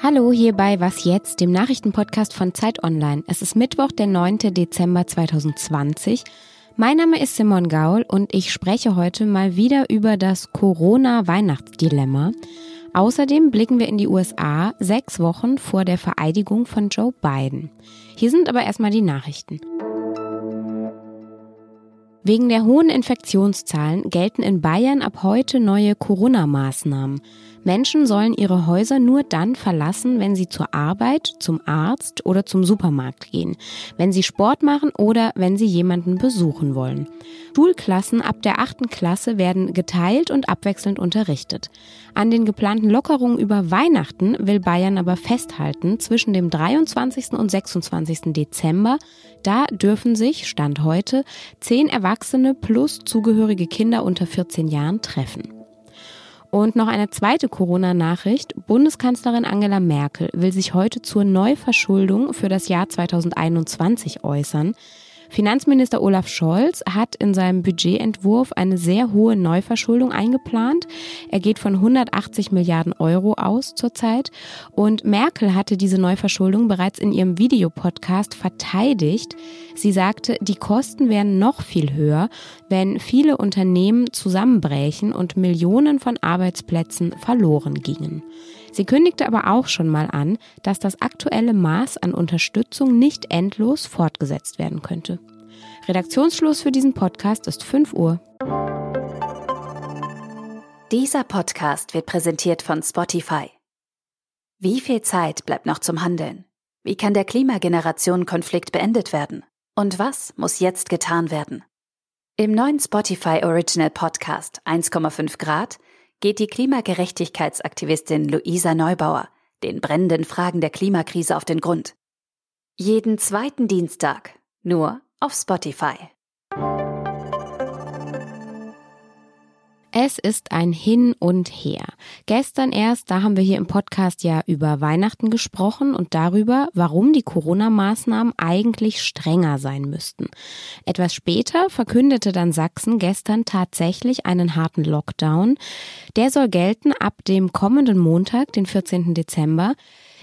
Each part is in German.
Hallo hier bei Was jetzt, dem Nachrichtenpodcast von Zeit Online. Es ist Mittwoch, der 9. Dezember 2020. Mein Name ist Simon Gaul und ich spreche heute mal wieder über das Corona-Weihnachtsdilemma. Außerdem blicken wir in die USA sechs Wochen vor der Vereidigung von Joe Biden. Hier sind aber erstmal die Nachrichten. Wegen der hohen Infektionszahlen gelten in Bayern ab heute neue Corona-Maßnahmen. Menschen sollen ihre Häuser nur dann verlassen, wenn sie zur Arbeit, zum Arzt oder zum Supermarkt gehen, wenn sie Sport machen oder wenn sie jemanden besuchen wollen. Schulklassen ab der achten Klasse werden geteilt und abwechselnd unterrichtet. An den geplanten Lockerungen über Weihnachten will Bayern aber festhalten zwischen dem 23. und 26. Dezember. Da dürfen sich, Stand heute, zehn Erwachsene plus zugehörige Kinder unter 14 Jahren treffen. Und noch eine zweite Corona-Nachricht. Bundeskanzlerin Angela Merkel will sich heute zur Neuverschuldung für das Jahr 2021 äußern. Finanzminister Olaf Scholz hat in seinem Budgetentwurf eine sehr hohe Neuverschuldung eingeplant. Er geht von 180 Milliarden Euro aus zurzeit. Und Merkel hatte diese Neuverschuldung bereits in ihrem Videopodcast verteidigt. Sie sagte, die Kosten wären noch viel höher, wenn viele Unternehmen zusammenbrächen und Millionen von Arbeitsplätzen verloren gingen. Sie kündigte aber auch schon mal an, dass das aktuelle Maß an Unterstützung nicht endlos fortgesetzt werden könnte. Redaktionsschluss für diesen Podcast ist 5 Uhr. Dieser Podcast wird präsentiert von Spotify. Wie viel Zeit bleibt noch zum Handeln? Wie kann der Klimageneration-Konflikt beendet werden? Und was muss jetzt getan werden? Im neuen Spotify Original Podcast 1,5 Grad geht die Klimagerechtigkeitsaktivistin Luisa Neubauer den brennenden Fragen der Klimakrise auf den Grund. Jeden zweiten Dienstag, nur auf Spotify. Es ist ein Hin und Her. Gestern erst, da haben wir hier im Podcast ja über Weihnachten gesprochen und darüber, warum die Corona-Maßnahmen eigentlich strenger sein müssten. Etwas später verkündete dann Sachsen gestern tatsächlich einen harten Lockdown. Der soll gelten ab dem kommenden Montag, den 14. Dezember.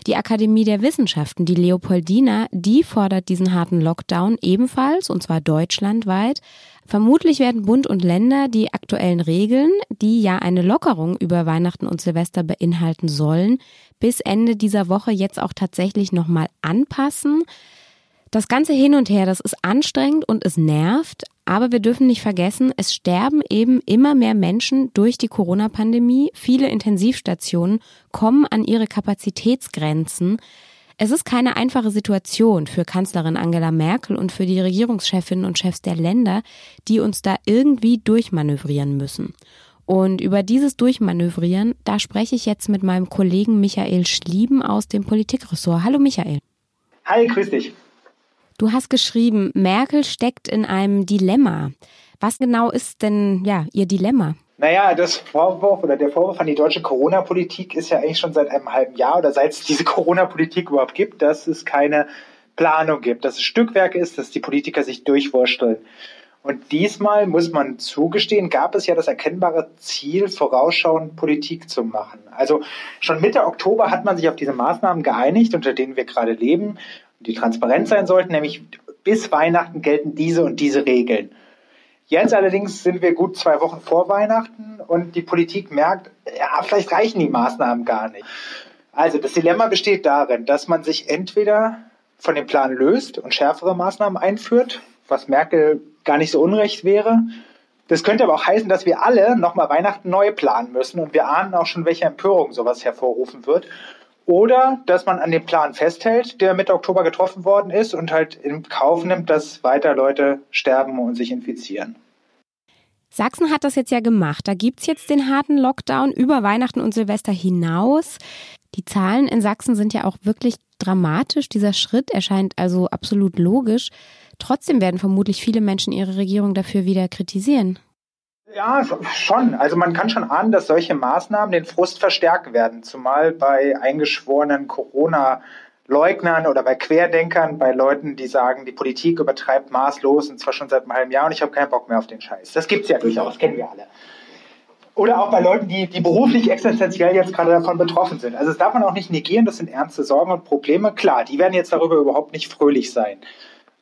Die Akademie der Wissenschaften, die Leopoldina, die fordert diesen harten Lockdown ebenfalls, und zwar deutschlandweit. Vermutlich werden Bund und Länder die aktuellen Regeln, die ja eine Lockerung über Weihnachten und Silvester beinhalten sollen, bis Ende dieser Woche jetzt auch tatsächlich nochmal anpassen. Das ganze Hin und Her, das ist anstrengend und es nervt, aber wir dürfen nicht vergessen, es sterben eben immer mehr Menschen durch die Corona-Pandemie. Viele Intensivstationen kommen an ihre Kapazitätsgrenzen. Es ist keine einfache Situation für Kanzlerin Angela Merkel und für die Regierungschefinnen und Chefs der Länder, die uns da irgendwie durchmanövrieren müssen. Und über dieses Durchmanövrieren, da spreche ich jetzt mit meinem Kollegen Michael Schlieben aus dem Politikressort. Hallo Michael. Hi, grüß dich. Du hast geschrieben, Merkel steckt in einem Dilemma. Was genau ist denn ja ihr Dilemma? Naja, das Vorwurf oder der Vorwurf an die deutsche Corona-Politik ist ja eigentlich schon seit einem halben Jahr oder seit es diese Corona-Politik überhaupt gibt, dass es keine Planung gibt, dass es Stückwerk ist, dass die Politiker sich durchwursteln. Und diesmal muss man zugestehen, gab es ja das erkennbare Ziel, vorausschauend Politik zu machen. Also schon Mitte Oktober hat man sich auf diese Maßnahmen geeinigt, unter denen wir gerade leben, die transparent sein sollten, nämlich bis Weihnachten gelten diese und diese Regeln. Jetzt allerdings sind wir gut zwei Wochen vor Weihnachten und die Politik merkt, ja, vielleicht reichen die Maßnahmen gar nicht. Also das Dilemma besteht darin, dass man sich entweder von dem Plan löst und schärfere Maßnahmen einführt, was Merkel gar nicht so unrecht wäre. Das könnte aber auch heißen, dass wir alle nochmal Weihnachten neu planen müssen und wir ahnen auch schon, welche Empörung sowas hervorrufen wird. Oder dass man an dem Plan festhält, der Mitte Oktober getroffen worden ist und halt in Kauf nimmt, dass weiter Leute sterben und sich infizieren. Sachsen hat das jetzt ja gemacht. Da gibt's jetzt den harten Lockdown über Weihnachten und Silvester hinaus. Die Zahlen in Sachsen sind ja auch wirklich dramatisch. Dieser Schritt erscheint also absolut logisch. Trotzdem werden vermutlich viele Menschen ihre Regierung dafür wieder kritisieren. Ja, schon. Also man kann schon ahnen, dass solche Maßnahmen den Frust verstärken werden, zumal bei eingeschworenen Corona-Leugnern oder bei Querdenkern, bei Leuten, die sagen, die Politik übertreibt maßlos und zwar schon seit einem halben Jahr und ich habe keinen Bock mehr auf den Scheiß. Das gibt's ja durchaus, kennen wir alle. oder auch bei Leuten, die, die beruflich existenziell jetzt gerade davon betroffen sind. Also das darf man auch nicht negieren, das sind ernste Sorgen und Probleme. Klar, die werden jetzt darüber überhaupt nicht fröhlich sein.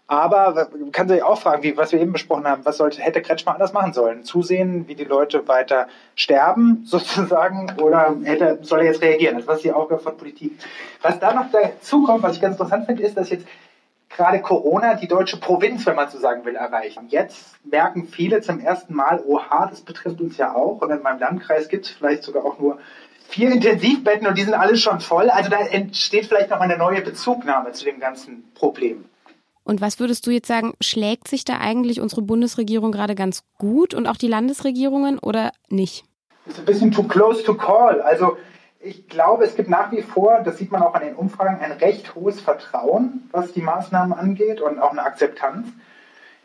Aber man kann sich auch fragen, wie, was wir eben besprochen haben, was sollte, hätte Kretschmer anders machen sollen? Zusehen, wie die Leute weiter sterben, sozusagen, oder hätte, soll er jetzt reagieren? Also was ist die Aufgabe von Politik? Was da noch dazu kommt, was ich ganz interessant finde, ist, dass jetzt gerade Corona die deutsche Provinz, wenn man so sagen will, erreichen. Jetzt merken viele zum ersten Mal, oha, das betrifft uns ja auch. Und in meinem Landkreis gibt es vielleicht sogar auch nur vier Intensivbetten und die sind alle schon voll. Also da entsteht vielleicht noch eine neue Bezugnahme zu dem ganzen Problem. Und was würdest du jetzt sagen, schlägt sich da eigentlich unsere Bundesregierung gerade ganz gut und auch die Landesregierungen oder nicht? Das ist ein bisschen too close to call. Also ich glaube, es gibt nach wie vor, das sieht man auch an den Umfragen, ein recht hohes Vertrauen, was die Maßnahmen angeht und auch eine Akzeptanz.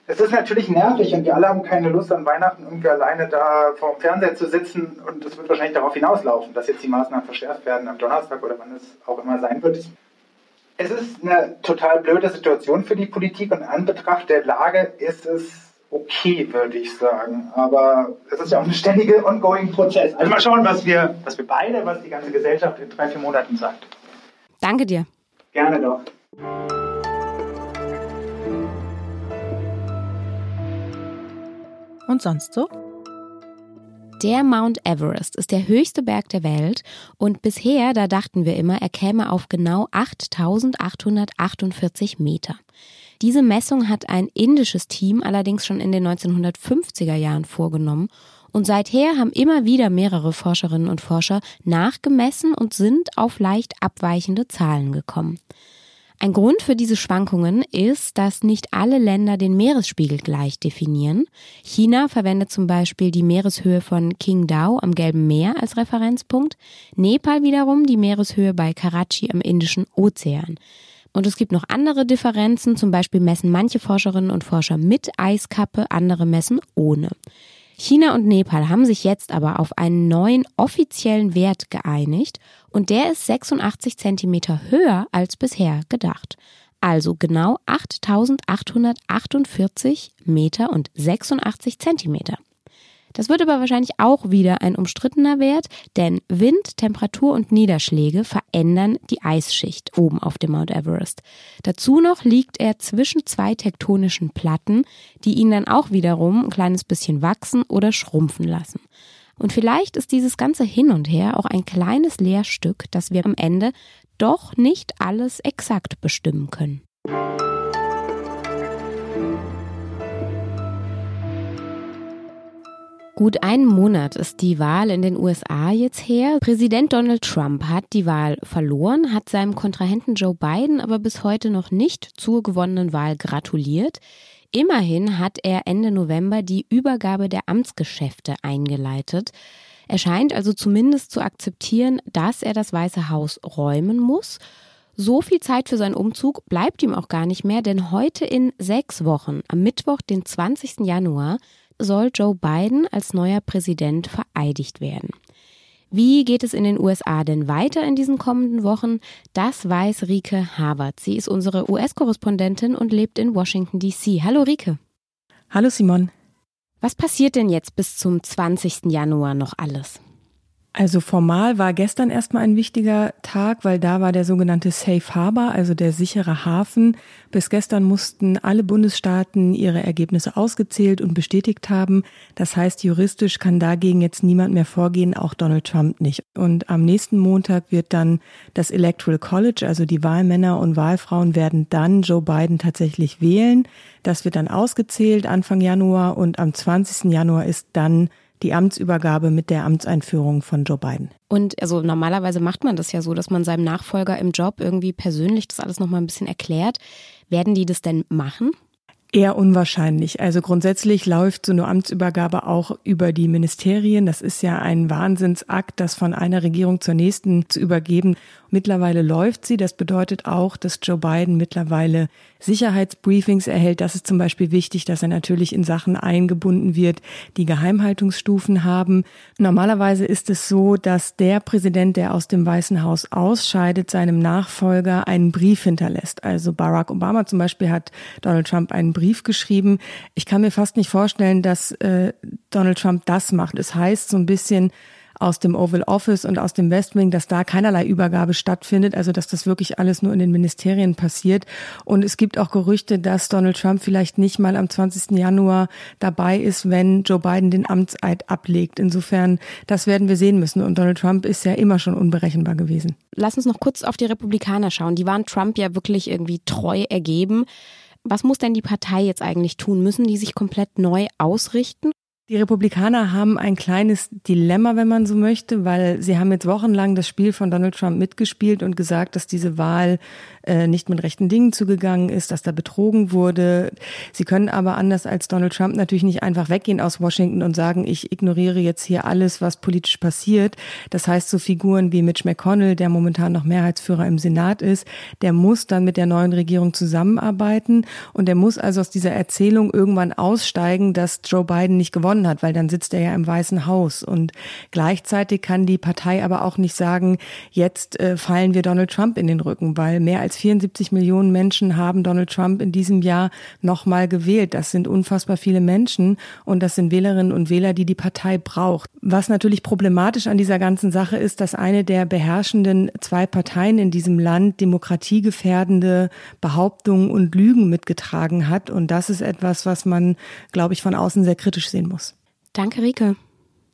Es ist natürlich nervig und wir alle haben keine Lust an Weihnachten irgendwie alleine da vor dem Fernseher zu sitzen und es wird wahrscheinlich darauf hinauslaufen, dass jetzt die Maßnahmen verschärft werden am Donnerstag oder wann es auch immer sein wird. Es ist eine total blöde Situation für die Politik und in Anbetracht der Lage ist es okay, würde ich sagen. Aber es ist ja auch ein ständiger ongoing Prozess. Also mal schauen, was wir, was wir beide, was die ganze Gesellschaft in drei, vier Monaten sagt. Danke dir. Gerne doch. Und sonst so? Der Mount Everest ist der höchste Berg der Welt und bisher, da dachten wir immer, er käme auf genau 8848 Meter. Diese Messung hat ein indisches Team allerdings schon in den 1950er Jahren vorgenommen und seither haben immer wieder mehrere Forscherinnen und Forscher nachgemessen und sind auf leicht abweichende Zahlen gekommen. Ein Grund für diese Schwankungen ist, dass nicht alle Länder den Meeresspiegel gleich definieren. China verwendet zum Beispiel die Meereshöhe von Qingdao am Gelben Meer als Referenzpunkt, Nepal wiederum die Meereshöhe bei Karachi am Indischen Ozean. Und es gibt noch andere Differenzen, zum Beispiel messen manche Forscherinnen und Forscher mit Eiskappe, andere messen ohne. China und Nepal haben sich jetzt aber auf einen neuen offiziellen Wert geeinigt und der ist 86 Zentimeter höher als bisher gedacht. Also genau 8848 Meter und 86 Zentimeter. Das wird aber wahrscheinlich auch wieder ein umstrittener Wert, denn Wind, Temperatur und Niederschläge verändern die Eisschicht oben auf dem Mount Everest. Dazu noch liegt er zwischen zwei tektonischen Platten, die ihn dann auch wiederum ein kleines bisschen wachsen oder schrumpfen lassen. Und vielleicht ist dieses ganze Hin und Her auch ein kleines Lehrstück, dass wir am Ende doch nicht alles exakt bestimmen können. Gut einen Monat ist die Wahl in den USA jetzt her. Präsident Donald Trump hat die Wahl verloren, hat seinem Kontrahenten Joe Biden aber bis heute noch nicht zur gewonnenen Wahl gratuliert. Immerhin hat er Ende November die Übergabe der Amtsgeschäfte eingeleitet. Er scheint also zumindest zu akzeptieren, dass er das Weiße Haus räumen muss. So viel Zeit für seinen Umzug bleibt ihm auch gar nicht mehr, denn heute in sechs Wochen, am Mittwoch, den 20. Januar, soll Joe Biden als neuer Präsident vereidigt werden. Wie geht es in den USA denn weiter in diesen kommenden Wochen? Das weiß Rike Harvard. Sie ist unsere US-Korrespondentin und lebt in Washington, D.C. Hallo Rike. Hallo Simon. Was passiert denn jetzt bis zum 20. Januar noch alles? Also formal war gestern erstmal ein wichtiger Tag, weil da war der sogenannte Safe Harbor, also der sichere Hafen. Bis gestern mussten alle Bundesstaaten ihre Ergebnisse ausgezählt und bestätigt haben. Das heißt, juristisch kann dagegen jetzt niemand mehr vorgehen, auch Donald Trump nicht. Und am nächsten Montag wird dann das Electoral College, also die Wahlmänner und Wahlfrauen werden dann Joe Biden tatsächlich wählen. Das wird dann ausgezählt Anfang Januar und am 20. Januar ist dann die Amtsübergabe mit der Amtseinführung von Joe Biden. Und also normalerweise macht man das ja so, dass man seinem Nachfolger im Job irgendwie persönlich das alles nochmal ein bisschen erklärt. Werden die das denn machen? Eher unwahrscheinlich. Also grundsätzlich läuft so eine Amtsübergabe auch über die Ministerien. Das ist ja ein Wahnsinnsakt, das von einer Regierung zur nächsten zu übergeben. Mittlerweile läuft sie. Das bedeutet auch, dass Joe Biden mittlerweile Sicherheitsbriefings erhält. Das ist zum Beispiel wichtig, dass er natürlich in Sachen eingebunden wird, die Geheimhaltungsstufen haben. Normalerweise ist es so, dass der Präsident, der aus dem Weißen Haus ausscheidet, seinem Nachfolger einen Brief hinterlässt. Also Barack Obama zum Beispiel hat Donald Trump einen Brief geschrieben. Ich kann mir fast nicht vorstellen, dass äh, Donald Trump das macht. Es heißt so ein bisschen, aus dem Oval Office und aus dem West Wing, dass da keinerlei Übergabe stattfindet, also dass das wirklich alles nur in den Ministerien passiert. Und es gibt auch Gerüchte, dass Donald Trump vielleicht nicht mal am 20. Januar dabei ist, wenn Joe Biden den Amtseid ablegt. Insofern, das werden wir sehen müssen. Und Donald Trump ist ja immer schon unberechenbar gewesen. Lass uns noch kurz auf die Republikaner schauen. Die waren Trump ja wirklich irgendwie treu ergeben. Was muss denn die Partei jetzt eigentlich tun? Müssen die sich komplett neu ausrichten? Die Republikaner haben ein kleines Dilemma, wenn man so möchte, weil sie haben jetzt wochenlang das Spiel von Donald Trump mitgespielt und gesagt, dass diese Wahl äh, nicht mit rechten Dingen zugegangen ist, dass da betrogen wurde. Sie können aber anders als Donald Trump natürlich nicht einfach weggehen aus Washington und sagen, ich ignoriere jetzt hier alles, was politisch passiert. Das heißt, so Figuren wie Mitch McConnell, der momentan noch Mehrheitsführer im Senat ist, der muss dann mit der neuen Regierung zusammenarbeiten und der muss also aus dieser Erzählung irgendwann aussteigen, dass Joe Biden nicht gewonnen gewonnen hat, weil dann sitzt er ja im Weißen Haus. Und gleichzeitig kann die Partei aber auch nicht sagen, jetzt äh, fallen wir Donald Trump in den Rücken, weil mehr als 74 Millionen Menschen haben Donald Trump in diesem Jahr nochmal gewählt. Das sind unfassbar viele Menschen und das sind Wählerinnen und Wähler, die die Partei braucht. Was natürlich problematisch an dieser ganzen Sache ist, dass eine der beherrschenden zwei Parteien in diesem Land demokratiegefährdende Behauptungen und Lügen mitgetragen hat. Und das ist etwas, was man, glaube ich, von außen sehr kritisch sehen muss. Danke, Rike.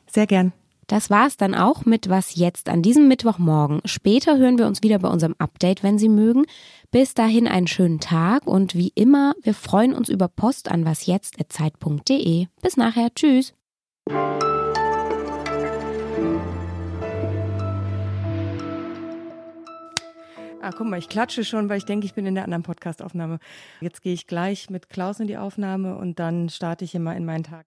Sehr gern. Das war's dann auch mit Was jetzt an diesem Mittwochmorgen. Später hören wir uns wieder bei unserem Update, wenn Sie mögen. Bis dahin einen schönen Tag und wie immer, wir freuen uns über Post an wasjetzt.zeit.de. Bis nachher. Tschüss. Ah, guck mal, ich klatsche schon, weil ich denke, ich bin in der anderen Podcastaufnahme. Jetzt gehe ich gleich mit Klaus in die Aufnahme und dann starte ich immer in meinen Tag.